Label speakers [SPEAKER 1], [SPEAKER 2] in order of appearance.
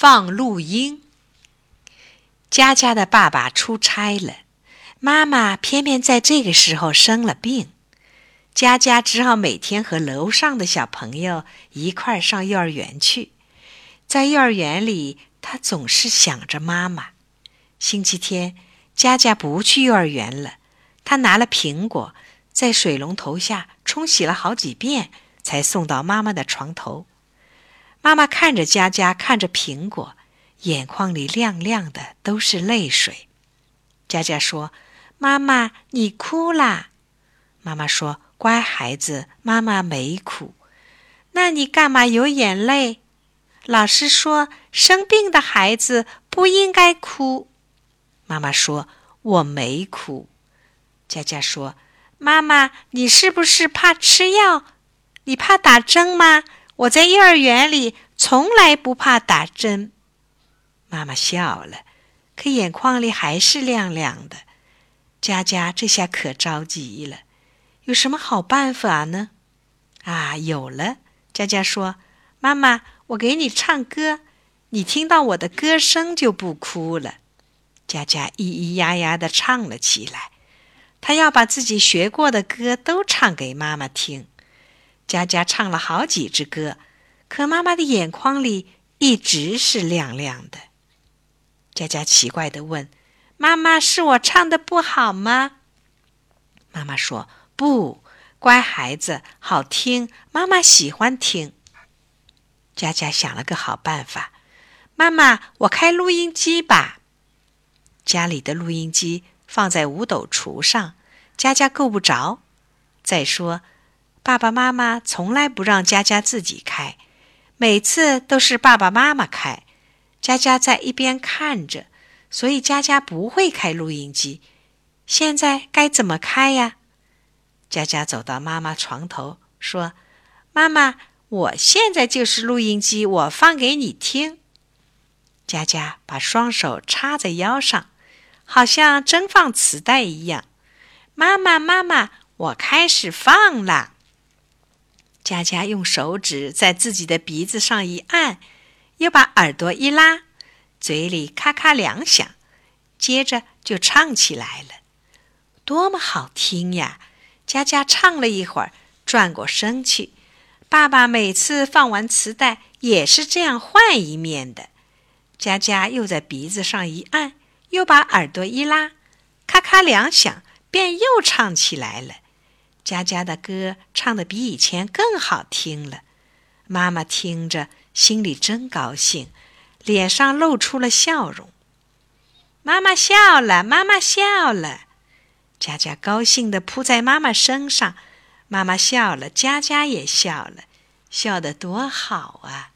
[SPEAKER 1] 放录音。佳佳的爸爸出差了，妈妈偏偏在这个时候生了病，佳佳只好每天和楼上的小朋友一块儿上幼儿园去。在幼儿园里，她总是想着妈妈。星期天，佳佳不去幼儿园了，她拿了苹果，在水龙头下冲洗了好几遍，才送到妈妈的床头。妈妈看着佳佳，看着苹果，眼眶里亮亮的，都是泪水。佳佳说：“妈妈，你哭啦？”妈妈说：“乖孩子，妈妈没哭。那你干嘛有眼泪？老师说，生病的孩子不应该哭。”妈妈说：“我没哭。”佳佳说：“妈妈，你是不是怕吃药？你怕打针吗？”我在幼儿园里从来不怕打针。妈妈笑了，可眼眶里还是亮亮的。佳佳这下可着急了，有什么好办法呢？啊，有了！佳佳说：“妈妈，我给你唱歌，你听到我的歌声就不哭了。”佳佳咿咿呀呀的唱了起来，她要把自己学过的歌都唱给妈妈听。佳佳唱了好几支歌，可妈妈的眼眶里一直是亮亮的。佳佳奇怪的问：“妈妈，是我唱的不好吗？”妈妈说：“不，乖孩子，好听，妈妈喜欢听。”佳佳想了个好办法：“妈妈，我开录音机吧。”家里的录音机放在五斗橱上，佳佳够不着。再说。爸爸妈妈从来不让佳佳自己开，每次都是爸爸妈妈开，佳佳在一边看着，所以佳佳不会开录音机。现在该怎么开呀？佳佳走到妈妈床头，说：“妈妈，我现在就是录音机，我放给你听。”佳佳把双手插在腰上，好像真放磁带一样。妈妈，妈妈，我开始放了。佳佳用手指在自己的鼻子上一按，又把耳朵一拉，嘴里咔咔两响，接着就唱起来了。多么好听呀！佳佳唱了一会儿，转过身去。爸爸每次放完磁带也是这样换一面的。佳佳又在鼻子上一按，又把耳朵一拉，咔咔两响，便又唱起来了。佳佳的歌唱的比以前更好听了，妈妈听着心里真高兴，脸上露出了笑容。妈妈笑了，妈妈笑了，佳佳高兴地扑在妈妈身上，妈妈笑了，佳佳也笑了，笑得多好啊！